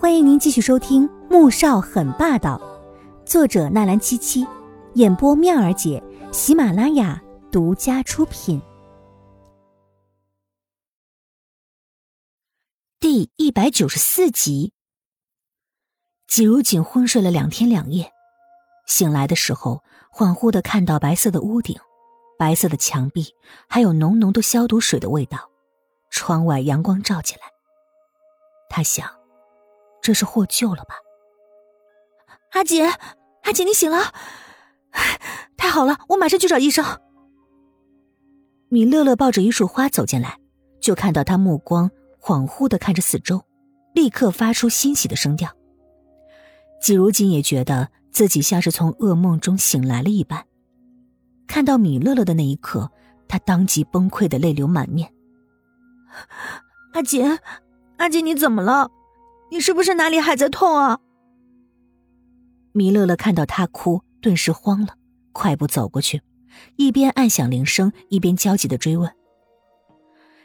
欢迎您继续收听《穆少很霸道》，作者纳兰七七，演播妙儿姐，喜马拉雅独家出品。第一百九十四集，季如锦昏睡了两天两夜，醒来的时候，恍惚的看到白色的屋顶、白色的墙壁，还有浓浓的消毒水的味道。窗外阳光照进来，他想。这是获救了吧？阿姐，阿姐，你醒了！太好了，我马上去找医生。米乐乐抱着一束花走进来，就看到他目光恍惚的看着四周，立刻发出欣喜的声调。季如锦也觉得自己像是从噩梦中醒来了一般。看到米乐乐的那一刻，他当即崩溃的泪流满面。阿姐，阿姐，你怎么了？你是不是哪里还在痛啊？米乐乐看到他哭，顿时慌了，快步走过去，一边按响铃声，一边焦急的追问。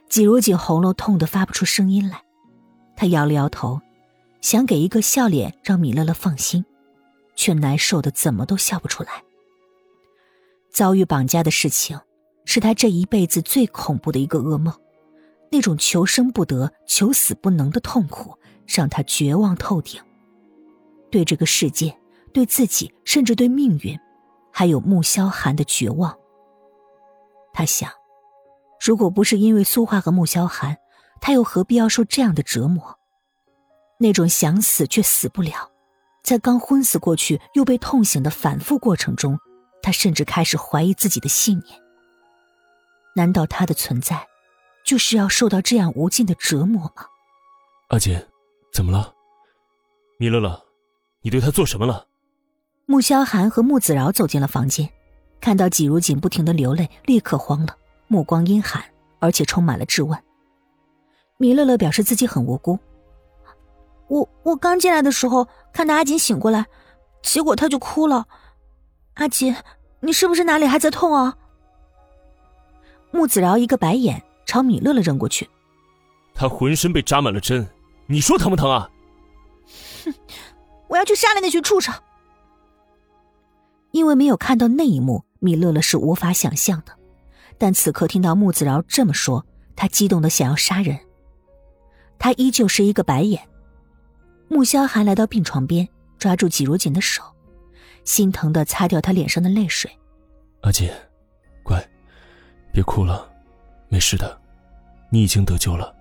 季如锦喉咙痛得发不出声音来，他摇了摇头，想给一个笑脸让米乐乐放心，却难受的怎么都笑不出来。遭遇绑架的事情，是他这一辈子最恐怖的一个噩梦，那种求生不得、求死不能的痛苦。让他绝望透顶。对这个世界，对自己，甚至对命运，还有穆萧寒的绝望。他想，如果不是因为苏画和穆萧寒，他又何必要受这样的折磨？那种想死却死不了，在刚昏死过去又被痛醒的反复过程中，他甚至开始怀疑自己的信念。难道他的存在，就是要受到这样无尽的折磨吗？阿锦。怎么了，米乐乐？你对他做什么了？穆萧寒和穆子饶走进了房间，看到季如锦不停的流泪，立刻慌了，目光阴寒，而且充满了质问。米乐乐表示自己很无辜。我我刚进来的时候看到阿锦醒过来，结果他就哭了。阿锦，你是不是哪里还在痛啊？穆子饶一个白眼朝米乐乐扔过去。他浑身被扎满了针。你说疼不疼啊？哼！我要去杀了那群畜生！因为没有看到那一幕，米乐乐是无法想象的。但此刻听到穆子饶这么说，他激动的想要杀人。他依旧是一个白眼。穆萧寒来到病床边，抓住季如锦的手，心疼的擦掉他脸上的泪水。阿锦，乖，别哭了，没事的，你已经得救了。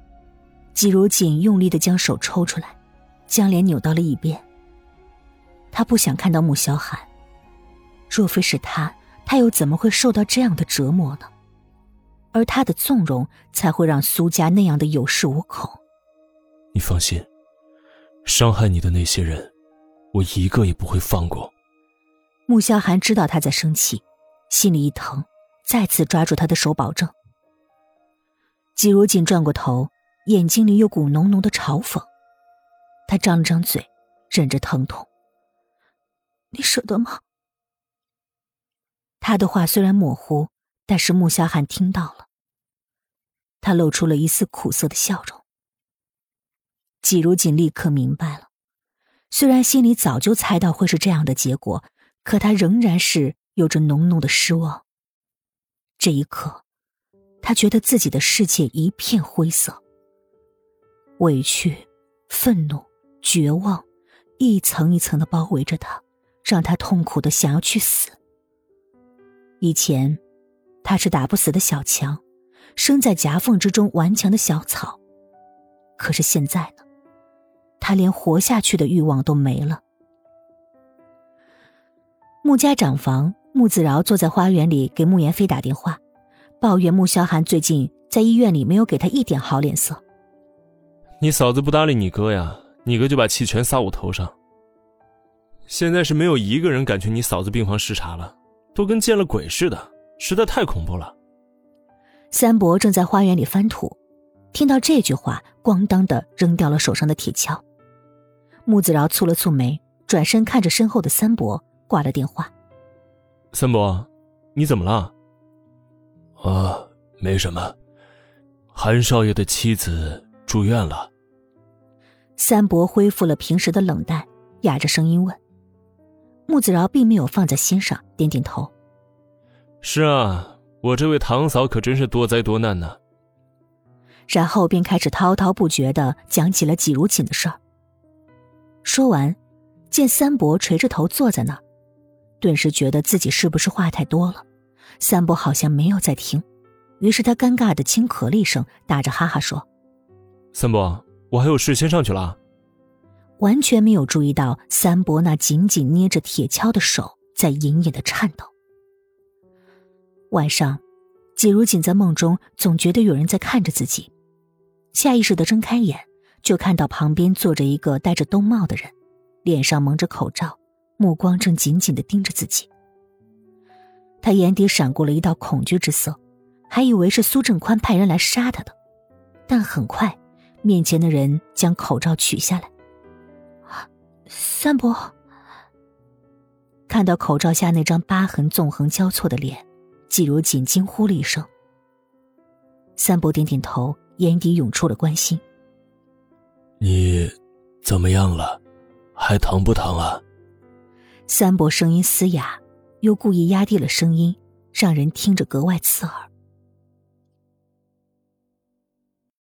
季如锦用力的将手抽出来，将脸扭到了一边。他不想看到穆萧寒，若非是他，他又怎么会受到这样的折磨呢？而他的纵容，才会让苏家那样的有恃无恐。你放心，伤害你的那些人，我一个也不会放过。穆萧寒知道他在生气，心里一疼，再次抓住他的手保证。季如锦转过头。眼睛里有股浓浓的嘲讽，他张了张嘴，忍着疼痛。你舍得吗？他的话虽然模糊，但是穆萧寒听到了。他露出了一丝苦涩的笑容。季如锦立刻明白了，虽然心里早就猜到会是这样的结果，可他仍然是有着浓浓的失望。这一刻，他觉得自己的世界一片灰色。委屈、愤怒、绝望，一层一层的包围着他，让他痛苦的想要去死。以前，他是打不死的小强，生在夹缝之中顽强的小草。可是现在呢，他连活下去的欲望都没了。穆家长房，穆子饶坐在花园里给穆言飞打电话，抱怨穆萧寒最近在医院里没有给他一点好脸色。你嫂子不搭理你哥呀，你哥就把气全撒我头上。现在是没有一个人敢去你嫂子病房视察了，都跟见了鬼似的，实在太恐怖了。三伯正在花园里翻土，听到这句话，咣当的扔掉了手上的铁锹。穆子饶蹙了蹙眉，转身看着身后的三伯，挂了电话。三伯，你怎么了？啊，没什么。韩少爷的妻子住院了。三伯恢复了平时的冷淡，哑着声音问。穆子饶并没有放在心上，点点头。是啊，我这位堂嫂可真是多灾多难呢。然后便开始滔滔不绝的讲起了季如锦的事儿。说完，见三伯垂着头坐在那儿，顿时觉得自己是不是话太多了。三伯好像没有在听，于是他尴尬的轻咳了一声，打着哈哈说：“三伯，我还有事先上去了。”完全没有注意到三伯那紧紧捏着铁锹的手在隐隐的颤抖。晚上，季如锦在梦中总觉得有人在看着自己，下意识的睁开眼，就看到旁边坐着一个戴着冬帽的人，脸上蒙着口罩，目光正紧紧的盯着自己。他眼底闪过了一道恐惧之色，还以为是苏正宽派人来杀他的，但很快，面前的人将口罩取下来。三伯看到口罩下那张疤痕纵横交错的脸，季如锦惊呼了一声。三伯点点头，眼底涌出了关心：“你怎么样了？还疼不疼啊？”三伯声音嘶哑，又故意压低了声音，让人听着格外刺耳。